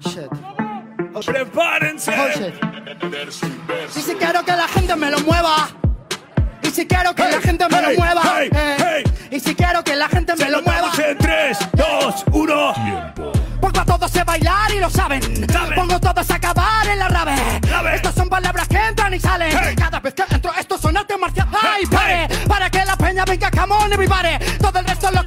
Shit. ¡Prepárense! Oh, shit. Y si quiero que la gente me lo mueva. Y si quiero que la gente me hey, lo mueva. hey, eh. hey. Y si quiero que la gente me Se lo lo mueva. en 3, 2, 1. Pongo a todos a bailar y lo saben. Saben. Pongo todos a acabar en la rave. Estas son palabras que entran y salen. Hey. Cada vez que entro, esto son arte marcial. ¡Ay, pare! Para que la peña venga, camón, mi pare. Todo el resto lo.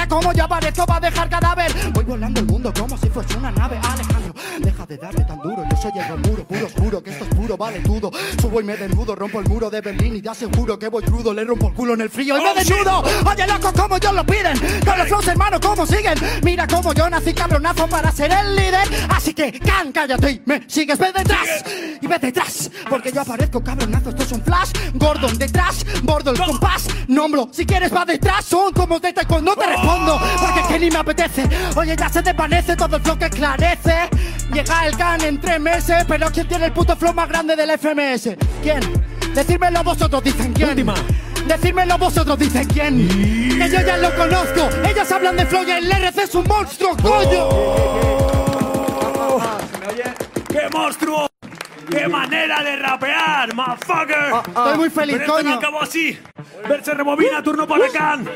Mira cómo yo aparezco, va a dejar cadáver. Voy volando el mundo como si fuese una nave. Alejandro, deja de darle tan duro. Yo soy el muro, puro oscuro, que esto es puro, vale todo. Subo y me desnudo, rompo el muro de Berlín y te aseguro que voy crudo. Le rompo el culo en el frío y Oh, me shit. desnudo. Oye, loco, como yo lo piden. Con los flows, hermano, cómo siguen. Mira cómo yo nací cabronazo para ser el líder. Así que, can, cállate y me sigues. Ve detrás y ve detrás. Porque yo aparezco cabronazo. Esto es un flash. Gordon detrás, bordo el compás. Nombro, si quieres va detrás. Son como de cuando te respondo. Porque es que ni me apetece. Oye, ya se desvanece todo el flow que esclarece. Llega el can en tres meses. Pero ¿quién tiene el puto flow más grande del FMS? ¿Quién? Decírmelo vosotros, dicen quién. Última. Decírmelo vosotros, dicen quién. Que yo ya lo conozco. Ellas hablan de flow y el RC es un monstruo, coño. ¡Qué monstruo! ¡Qué manera de rapear, motherfucker! Estoy muy feliz, Pero esto no coño. acabó así. Verse rebobina, turno para Can.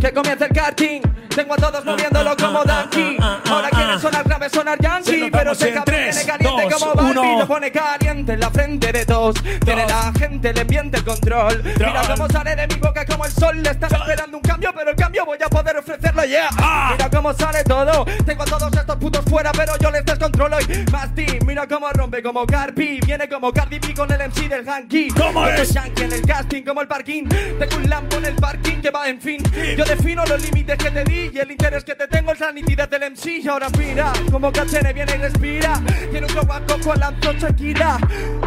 Que comience el karting. Tengo a todos moviéndolo como Donkey. Ahora quieren sonar grave, sonar yankee. Pero se cabrón tres, viene caliente dos, como Barbie. Lo pone caliente en la frente de todos. Tiene la gente, le miente el control. Mira cómo sale de mi boca como el sol. Le están esperando un cambio, pero el cambio voy a poder ofrecerlo ya. Ah. Mira cómo sale todo. Tengo a todos estos putos fuera, pero yo les descontrolo. Y más team, mira cómo rompe como Carpi. Viene como Cardi B con el MC del Hanky. ¿Cómo Esto es? yankee en el casting como el parking. Tengo un lampo en el parking que va en fin. Yo defino los límites que te di y el interés que te tengo es la nitidez del MC. Y ahora mira como Cachene viene y respira. Tiene un globo a coco, lanzo Shakira.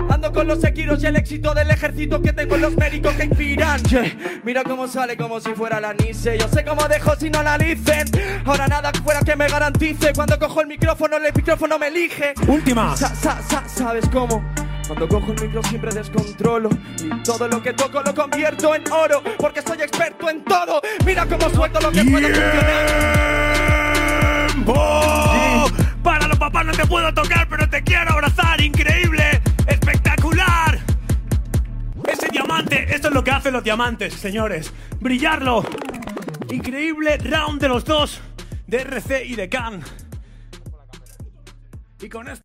Ando con los sequiros y el éxito del ejército que tengo en los médicos que inspiran. Yeah. Mira cómo sale como si fuera la Nice. Yo sé cómo dejo si no analicen. Ahora nada fuera que me garantice. Cuando cojo el micrófono, el micrófono me elige. Última. Sa- sa- sa- ¿Sabes cómo? Cuando cojo el micro siempre descontrolo Y todo lo que toco lo convierto en oro Porque soy experto en todo Mira cómo suelto lo que puedo funcionar ¡Tiempo! Para los papás no te puedo tocar, pero te quiero abrazar. Increíble, espectacular. Ese diamante, esto es lo que hacen los diamantes, señores. Brillarlo. Increíble round de los dos, de RC y de Can. Y con esto.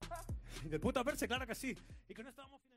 De puta verse, claro que sí. Y con esto vamos.